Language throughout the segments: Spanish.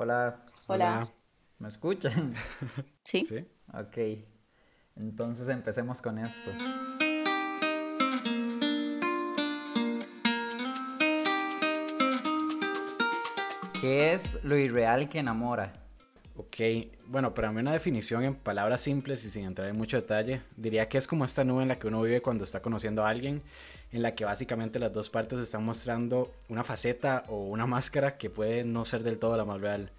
Hola. Hola. ¿Me escuchan? ¿Sí? Sí. ok. Entonces empecemos con esto. ¿Qué es lo irreal que enamora? Ok, bueno, para mí una definición en palabras simples y sin entrar en mucho detalle, diría que es como esta nube en la que uno vive cuando está conociendo a alguien, en la que básicamente las dos partes están mostrando una faceta o una máscara que puede no ser del todo la más real.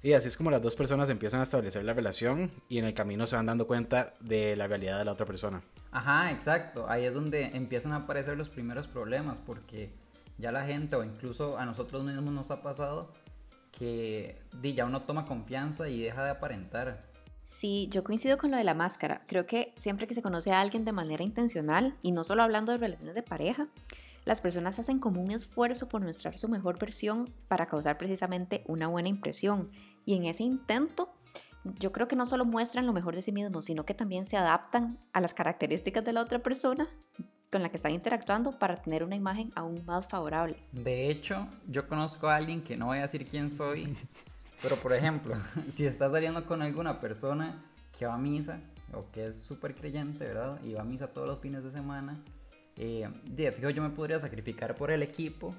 Y así es como las dos personas empiezan a establecer la relación y en el camino se van dando cuenta de la realidad de la otra persona. Ajá, exacto. Ahí es donde empiezan a aparecer los primeros problemas porque ya la gente o incluso a nosotros mismos nos ha pasado que ya uno toma confianza y deja de aparentar. Sí, yo coincido con lo de la máscara. Creo que siempre que se conoce a alguien de manera intencional, y no solo hablando de relaciones de pareja, las personas hacen como un esfuerzo por mostrar su mejor versión para causar precisamente una buena impresión. Y en ese intento, yo creo que no solo muestran lo mejor de sí mismos, sino que también se adaptan a las características de la otra persona con la que están interactuando para tener una imagen aún más favorable. De hecho, yo conozco a alguien que no voy a decir quién soy, pero por ejemplo, si estás saliendo con alguna persona que va a misa o que es súper creyente, ¿verdad? Y va a misa todos los fines de semana, eh, de fijo yo me podría sacrificar por el equipo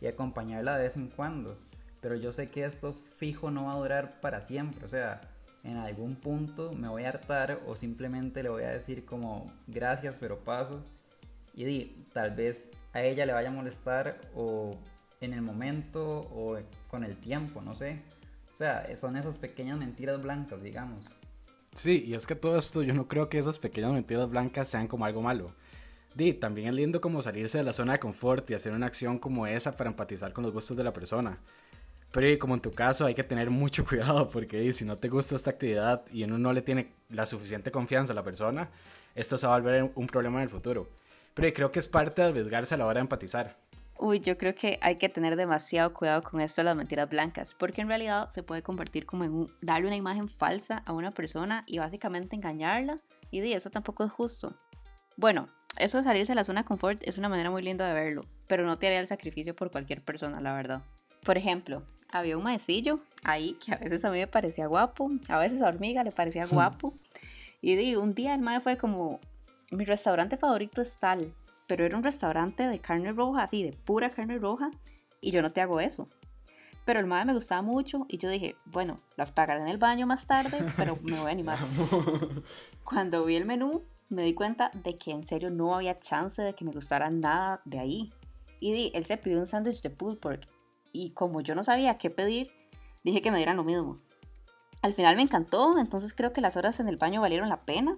y acompañarla de vez en cuando, pero yo sé que esto fijo no va a durar para siempre, o sea, en algún punto me voy a hartar o simplemente le voy a decir como gracias pero paso y di, tal vez a ella le vaya a molestar o en el momento o con el tiempo, no sé. O sea, son esas pequeñas mentiras blancas, digamos. Sí, y es que todo esto yo no creo que esas pequeñas mentiras blancas sean como algo malo. Di, también es lindo como salirse de la zona de confort y hacer una acción como esa para empatizar con los gustos de la persona. Pero como en tu caso hay que tener mucho cuidado porque di, si no te gusta esta actividad y uno no le tiene la suficiente confianza a la persona, esto se va a volver un problema en el futuro. Pero creo que es parte de arriesgarse a la hora de empatizar. Uy, yo creo que hay que tener demasiado cuidado con esto de las mentiras blancas, porque en realidad se puede convertir como en un, darle una imagen falsa a una persona y básicamente engañarla, y de eso tampoco es justo. Bueno, eso de salirse de la zona de confort es una manera muy linda de verlo, pero no te haría el sacrificio por cualquier persona, la verdad. Por ejemplo, había un maecillo ahí que a veces a mí me parecía guapo, a veces a Hormiga le parecía guapo, y di, un día el mae fue como, mi restaurante favorito es tal, pero era un restaurante de carne roja, así, de pura carne roja, y yo no te hago eso. Pero el madre me gustaba mucho y yo dije, bueno, las pagaré en el baño más tarde, pero me voy a animar. Cuando vi el menú, me di cuenta de que en serio no había chance de que me gustara nada de ahí. Y di, él se pidió un sándwich de pulled pork, y como yo no sabía qué pedir, dije que me dieran lo mismo. Al final me encantó, entonces creo que las horas en el baño valieron la pena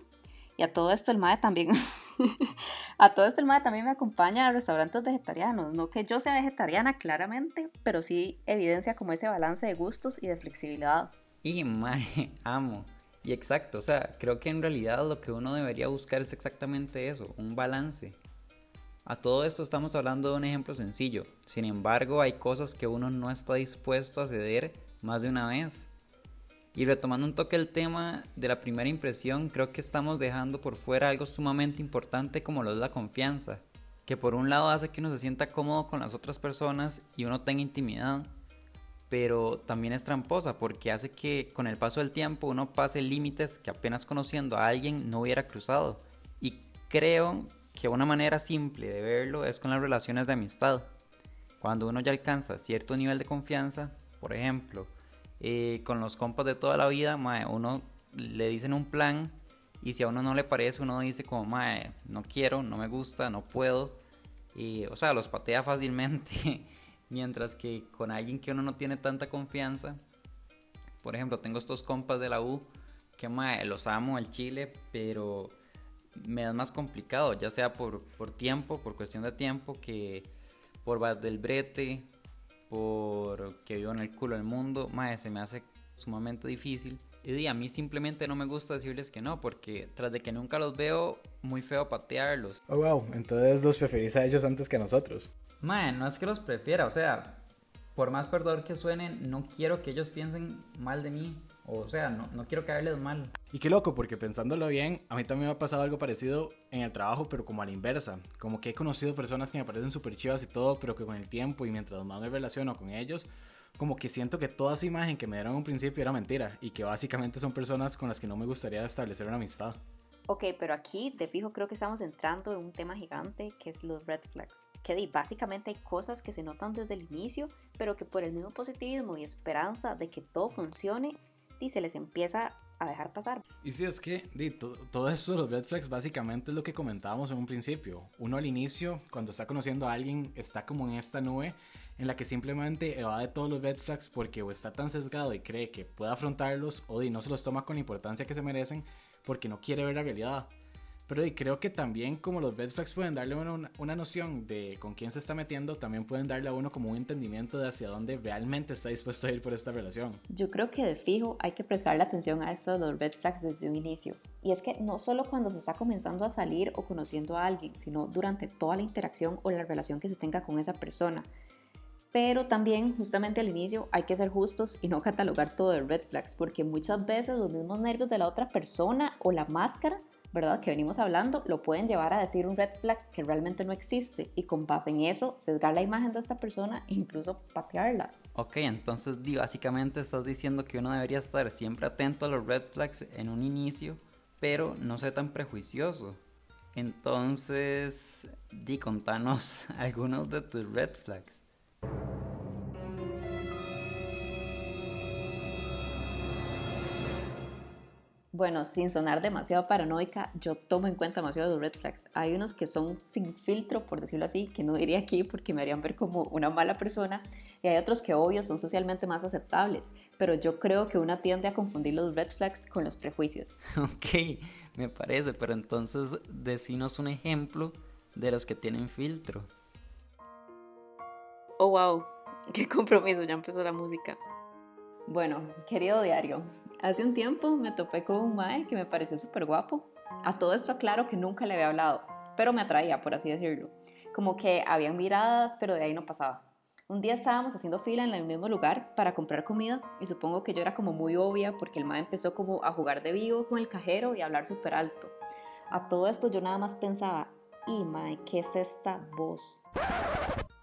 y a todo esto el MAE también, a todo esto el MAE también me acompaña a restaurantes vegetarianos. No que yo sea vegetariana claramente, pero sí evidencia como ese balance de gustos y de flexibilidad. Y MAE, amo. Y exacto, o sea, creo que en realidad lo que uno debería buscar es exactamente eso, un balance. A todo esto estamos hablando de un ejemplo sencillo. Sin embargo, hay cosas que uno no está dispuesto a ceder más de una vez. Y retomando un toque el tema de la primera impresión, creo que estamos dejando por fuera algo sumamente importante como lo es la confianza, que por un lado hace que uno se sienta cómodo con las otras personas y uno tenga intimidad, pero también es tramposa porque hace que con el paso del tiempo uno pase límites que apenas conociendo a alguien no hubiera cruzado. Y creo que una manera simple de verlo es con las relaciones de amistad. Cuando uno ya alcanza cierto nivel de confianza, por ejemplo, eh, con los compas de toda la vida, uno le dicen un plan y si a uno no le parece, uno dice como, mae, no quiero, no me gusta, no puedo. O sea, los patea fácilmente. Mientras que con alguien que uno no tiene tanta confianza, por ejemplo, tengo estos compas de la U que mae, los amo al chile, pero me es más complicado, ya sea por, por tiempo, por cuestión de tiempo, que por del brete, porque vivo en el culo del mundo, mae, se me hace sumamente difícil. Y a mí simplemente no me gusta decirles que no, porque tras de que nunca los veo, muy feo patearlos. Oh, wow, entonces los preferís a ellos antes que a nosotros. Mae, no es que los prefiera, o sea, por más perdón que suenen, no quiero que ellos piensen mal de mí. O sea, no, no, quiero caerles mal. Y qué loco, porque pensándolo bien, a mí también me ha pasado algo parecido en el trabajo, pero como a la inversa. Como que he conocido personas que me parecen súper chivas y todo, pero que con el tiempo y mientras más me relaciono con ellos, como que siento que toda esa imagen que me dieron en un principio era mentira y que básicamente son personas con las que no me gustaría establecer una amistad. Ok, pero aquí de fijo creo que estamos entrando en un tema gigante que es los red flags. Que básicamente hay cosas que se notan desde el inicio, pero que por el mismo positivismo y esperanza de que todo funcione, y se les empieza a dejar pasar. Y si es que di, todo esto de los red flags básicamente es lo que comentábamos en un principio. Uno al inicio, cuando está conociendo a alguien, está como en esta nube en la que simplemente evade todos los red flags porque o está tan sesgado y cree que puede afrontarlos o di, no se los toma con la importancia que se merecen porque no quiere ver la realidad. Pero y creo que también como los red flags pueden darle una, una, noción de con quién se está metiendo, también pueden darle a uno como un entendimiento de hacia dónde realmente está dispuesto a ir por esta relación. Yo creo que de fijo hay que prestarle atención a esto de los red flags desde un inicio. Y es que no solo cuando se está comenzando a salir o conociendo a alguien, sino durante toda la interacción o la relación que se tenga con esa persona. Pero también, justamente al inicio, hay que ser justos y no catalogar todo de red flags, porque muchas veces los mismos nervios de la otra persona o la máscara ¿verdad? Que venimos hablando, lo pueden llevar a decir un red flag que realmente no existe y con base en eso sesgar la imagen de esta persona e incluso patearla. Ok, entonces básicamente estás diciendo que uno debería estar siempre atento a los red flags en un inicio, pero no ser tan prejuicioso. Entonces, di, contanos algunos de tus red flags. Bueno, sin sonar demasiado paranoica, yo tomo en cuenta demasiado los red flags. Hay unos que son sin filtro, por decirlo así, que no diría aquí porque me harían ver como una mala persona. Y hay otros que, obvio, son socialmente más aceptables. Pero yo creo que una tiende a confundir los red flags con los prejuicios. Ok, me parece, pero entonces decinos un ejemplo de los que tienen filtro. Oh, wow, qué compromiso, ya empezó la música. Bueno, querido diario, hace un tiempo me topé con un mae que me pareció súper guapo. A todo esto aclaro que nunca le había hablado, pero me atraía, por así decirlo. Como que habían miradas, pero de ahí no pasaba. Un día estábamos haciendo fila en el mismo lugar para comprar comida y supongo que yo era como muy obvia porque el mae empezó como a jugar de vivo con el cajero y a hablar súper alto. A todo esto yo nada más pensaba, y mae, ¿qué es esta voz?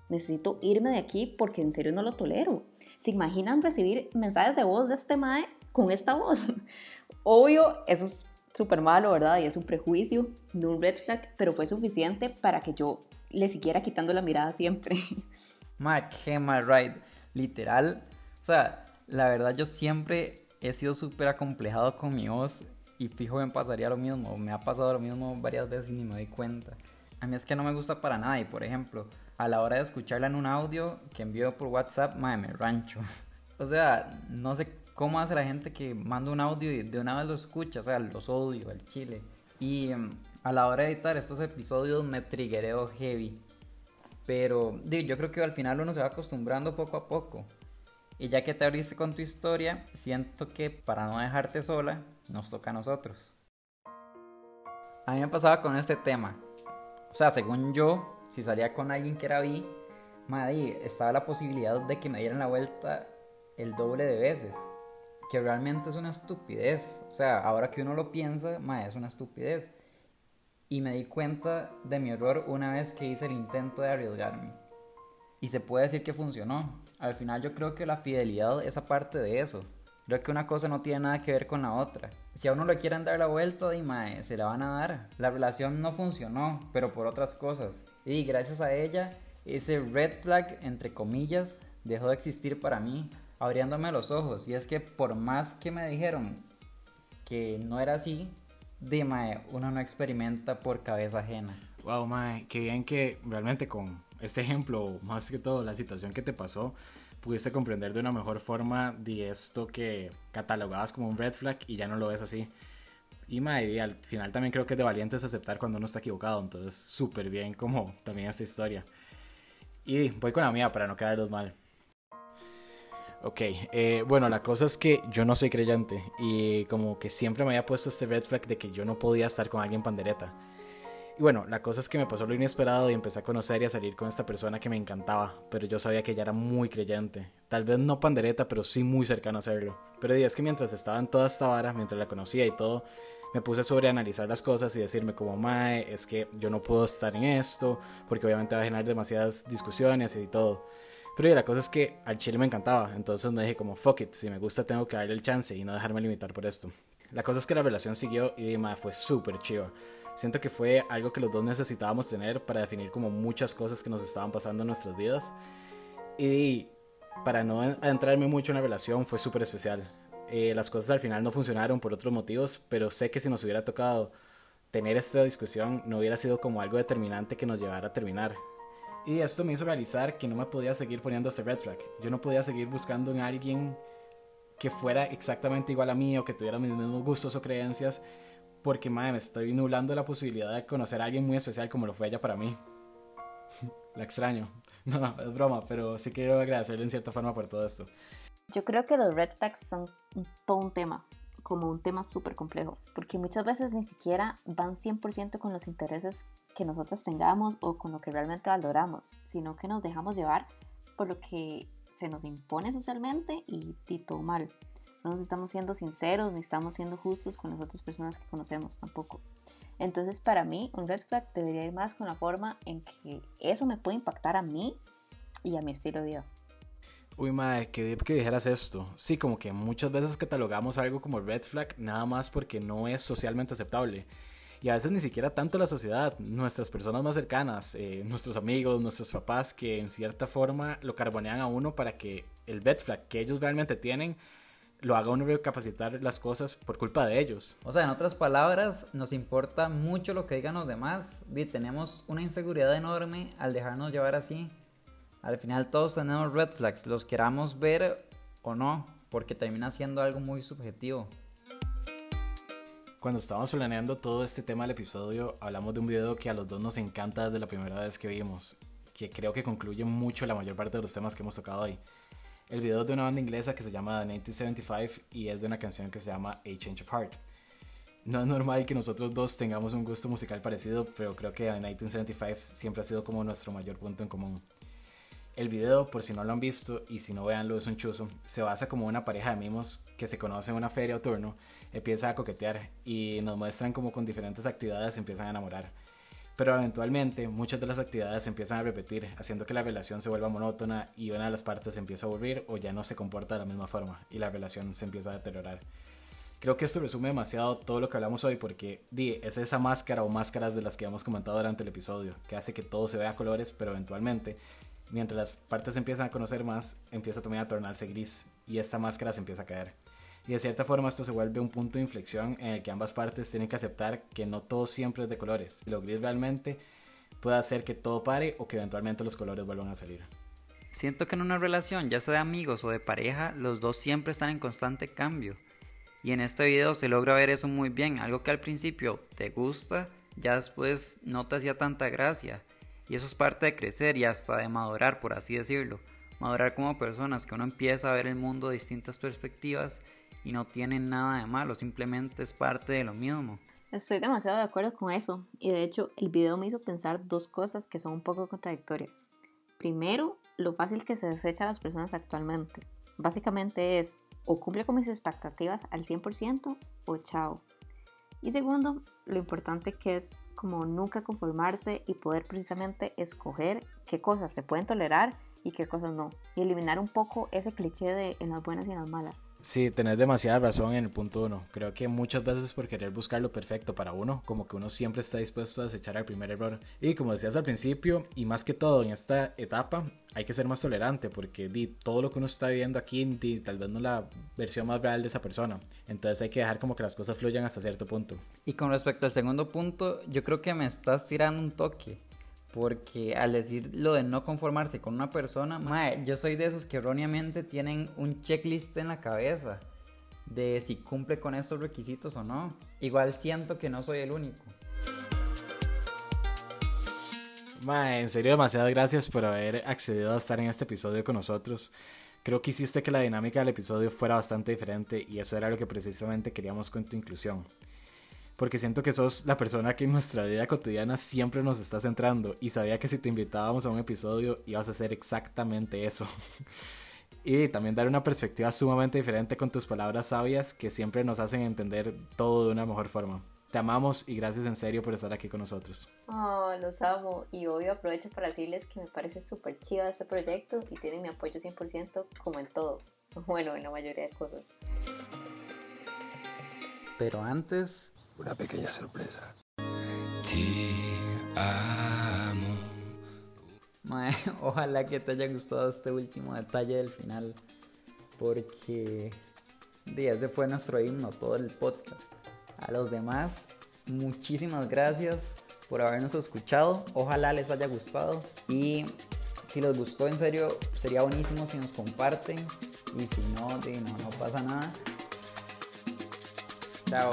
Necesito irme de aquí porque en serio no lo tolero. ¿Se imaginan recibir mensajes de voz de este mae con esta voz? Obvio, eso es súper malo, ¿verdad? Y es un prejuicio, no un red flag, pero fue suficiente para que yo le siguiera quitando la mirada siempre. Mae, qué mal ride. Literal, o sea, la verdad yo siempre he sido súper acomplejado con mi voz y fijo me pasaría lo mismo. Me ha pasado lo mismo varias veces y ni me doy cuenta. A mí es que no me gusta para nada y por ejemplo, a la hora de escucharla en un audio que envío por WhatsApp, madre, me rancho. o sea, no sé cómo hace la gente que manda un audio y de una vez lo escucha, o sea, los odio al chile. Y em, a la hora de editar estos episodios me triggereo heavy. Pero digo, yo creo que al final uno se va acostumbrando poco a poco. Y ya que te abriste con tu historia, siento que para no dejarte sola, nos toca a nosotros. A mí me pasaba con este tema. O sea, según yo, si salía con alguien que era bi, madre, estaba la posibilidad de que me dieran la vuelta el doble de veces. Que realmente es una estupidez. O sea, ahora que uno lo piensa, madre, es una estupidez. Y me di cuenta de mi error una vez que hice el intento de arriesgarme. Y se puede decir que funcionó. Al final yo creo que la fidelidad es aparte de eso. Creo que una cosa no tiene nada que ver con la otra. Si a uno le quieren dar la vuelta, mae, se la van a dar. La relación no funcionó, pero por otras cosas. Y gracias a ella, ese red flag, entre comillas, dejó de existir para mí, abriéndome los ojos. Y es que por más que me dijeron que no era así, de mae, uno no experimenta por cabeza ajena. Wow, mae, qué bien que realmente con este ejemplo, más que todo la situación que te pasó, pudiste comprender de una mejor forma de esto que catalogabas como un red flag y ya no lo ves así. Y, y al final también creo que es de valientes aceptar cuando uno está equivocado, entonces súper bien como también esta historia. Y voy con la mía para no quedarlos mal. Ok, eh, bueno, la cosa es que yo no soy creyente y como que siempre me había puesto este red flag de que yo no podía estar con alguien pandereta. Y bueno, la cosa es que me pasó lo inesperado y empecé a conocer y a salir con esta persona que me encantaba, pero yo sabía que ella era muy creyente. Tal vez no pandereta, pero sí muy cercano a serlo. Pero es que mientras estaba en toda esta vara, mientras la conocía y todo, me puse a sobreanalizar las cosas y decirme como, mae, es que yo no puedo estar en esto, porque obviamente va a generar demasiadas discusiones y todo. Pero la cosa es que al chile me encantaba, entonces me dije como, fuck it, si me gusta tengo que darle el chance y no dejarme limitar por esto. La cosa es que la relación siguió y Dima fue súper chiva. Siento que fue algo que los dos necesitábamos tener para definir como muchas cosas que nos estaban pasando en nuestras vidas. Y para no adentrarme mucho en la relación fue súper especial. Eh, las cosas al final no funcionaron por otros motivos, pero sé que si nos hubiera tocado tener esta discusión no hubiera sido como algo determinante que nos llevara a terminar. Y esto me hizo realizar que no me podía seguir poniendo este red flag. Yo no podía seguir buscando en alguien que fuera exactamente igual a mí o que tuviera mis mismos gustos o creencias, porque madre, me estoy nublando la posibilidad de conocer a alguien muy especial como lo fue ella para mí. la extraño. No, es broma, pero sí quiero agradecerle en cierta forma por todo esto. Yo creo que los red flags son todo un tema, como un tema súper complejo, porque muchas veces ni siquiera van 100% con los intereses que nosotros tengamos o con lo que realmente valoramos, sino que nos dejamos llevar por lo que se nos impone socialmente y, y todo mal. No nos estamos siendo sinceros ni estamos siendo justos con las otras personas que conocemos tampoco. Entonces para mí un red flag debería ir más con la forma en que eso me puede impactar a mí y a mi estilo de vida. Uy, madre, qué que dijeras esto. Sí, como que muchas veces catalogamos algo como red flag nada más porque no es socialmente aceptable. Y a veces ni siquiera tanto la sociedad, nuestras personas más cercanas, eh, nuestros amigos, nuestros papás, que en cierta forma lo carbonean a uno para que el red flag que ellos realmente tienen lo haga uno recapacitar las cosas por culpa de ellos. O sea, en otras palabras, nos importa mucho lo que digan los demás y tenemos una inseguridad enorme al dejarnos llevar así. Al final todos tenemos red flags, los queramos ver o no, porque termina siendo algo muy subjetivo. Cuando estábamos planeando todo este tema del episodio, hablamos de un video que a los dos nos encanta desde la primera vez que vimos, que creo que concluye mucho la mayor parte de los temas que hemos tocado hoy. El video es de una banda inglesa que se llama The 1975 y es de una canción que se llama A Change of Heart. No es normal que nosotros dos tengamos un gusto musical parecido, pero creo que The 1975 siempre ha sido como nuestro mayor punto en común. El video, por si no lo han visto y si no veanlo es un chuzo, se basa como una pareja de mimos que se conoce en una feria o turno, empieza a coquetear y nos muestran como con diferentes actividades empiezan a enamorar. Pero eventualmente muchas de las actividades se empiezan a repetir, haciendo que la relación se vuelva monótona y una de las partes se empieza a aburrir o ya no se comporta de la misma forma y la relación se empieza a deteriorar. Creo que esto resume demasiado todo lo que hablamos hoy porque di, es esa máscara o máscaras de las que hemos comentado durante el episodio, que hace que todo se vea a colores, pero eventualmente, mientras las partes empiezan a conocer más, empieza también a tornarse gris y esta máscara se empieza a caer. Y de cierta forma esto se vuelve un punto de inflexión en el que ambas partes tienen que aceptar que no todo siempre es de colores. Lo gris realmente puede hacer que todo pare o que eventualmente los colores vuelvan a salir. Siento que en una relación, ya sea de amigos o de pareja, los dos siempre están en constante cambio. Y en este video se logra ver eso muy bien, algo que al principio te gusta, ya después no te hacía tanta gracia. Y eso es parte de crecer y hasta de madurar, por así decirlo. Madurar como personas, que uno empieza a ver el mundo de distintas perspectivas y no tiene nada de malo, simplemente es parte de lo mismo. Estoy demasiado de acuerdo con eso y de hecho el video me hizo pensar dos cosas que son un poco contradictorias. Primero, lo fácil que se desecha a las personas actualmente. Básicamente es o cumple con mis expectativas al 100% o chao. Y segundo, lo importante que es como nunca conformarse y poder precisamente escoger qué cosas se pueden tolerar y qué cosas no. Y eliminar un poco ese cliché de en las buenas y en las malas. Sí, tenés demasiada razón en el punto uno. Creo que muchas veces por querer buscar lo perfecto para uno, como que uno siempre está dispuesto a desechar el primer error. Y como decías al principio, y más que todo en esta etapa, hay que ser más tolerante porque di, todo lo que uno está viviendo aquí, di, tal vez no es la versión más real de esa persona. Entonces hay que dejar como que las cosas fluyan hasta cierto punto. Y con respecto al segundo punto, yo creo que me estás tirando un toque. Porque al decir lo de no conformarse con una persona, mae, yo soy de esos que erróneamente tienen un checklist en la cabeza de si cumple con estos requisitos o no. Igual siento que no soy el único. Mae, en serio, demasiadas gracias por haber accedido a estar en este episodio con nosotros. Creo que hiciste que la dinámica del episodio fuera bastante diferente y eso era lo que precisamente queríamos con tu inclusión porque siento que sos la persona que en nuestra vida cotidiana siempre nos está centrando y sabía que si te invitábamos a un episodio ibas a hacer exactamente eso. y también dar una perspectiva sumamente diferente con tus palabras sabias que siempre nos hacen entender todo de una mejor forma. Te amamos y gracias en serio por estar aquí con nosotros. Oh, los amo. Y obvio aprovecho para decirles que me parece súper chido este proyecto y tienen mi apoyo 100% como en todo. Bueno, en la mayoría de cosas. Pero antes... Una pequeña sorpresa. Te amo. ojalá que te haya gustado este último detalle del final. Porque... ese fue nuestro himno, todo el podcast. A los demás, muchísimas gracias por habernos escuchado. Ojalá les haya gustado. Y si les gustó, en serio, sería buenísimo si nos comparten. Y si no, no, no pasa nada. Chao.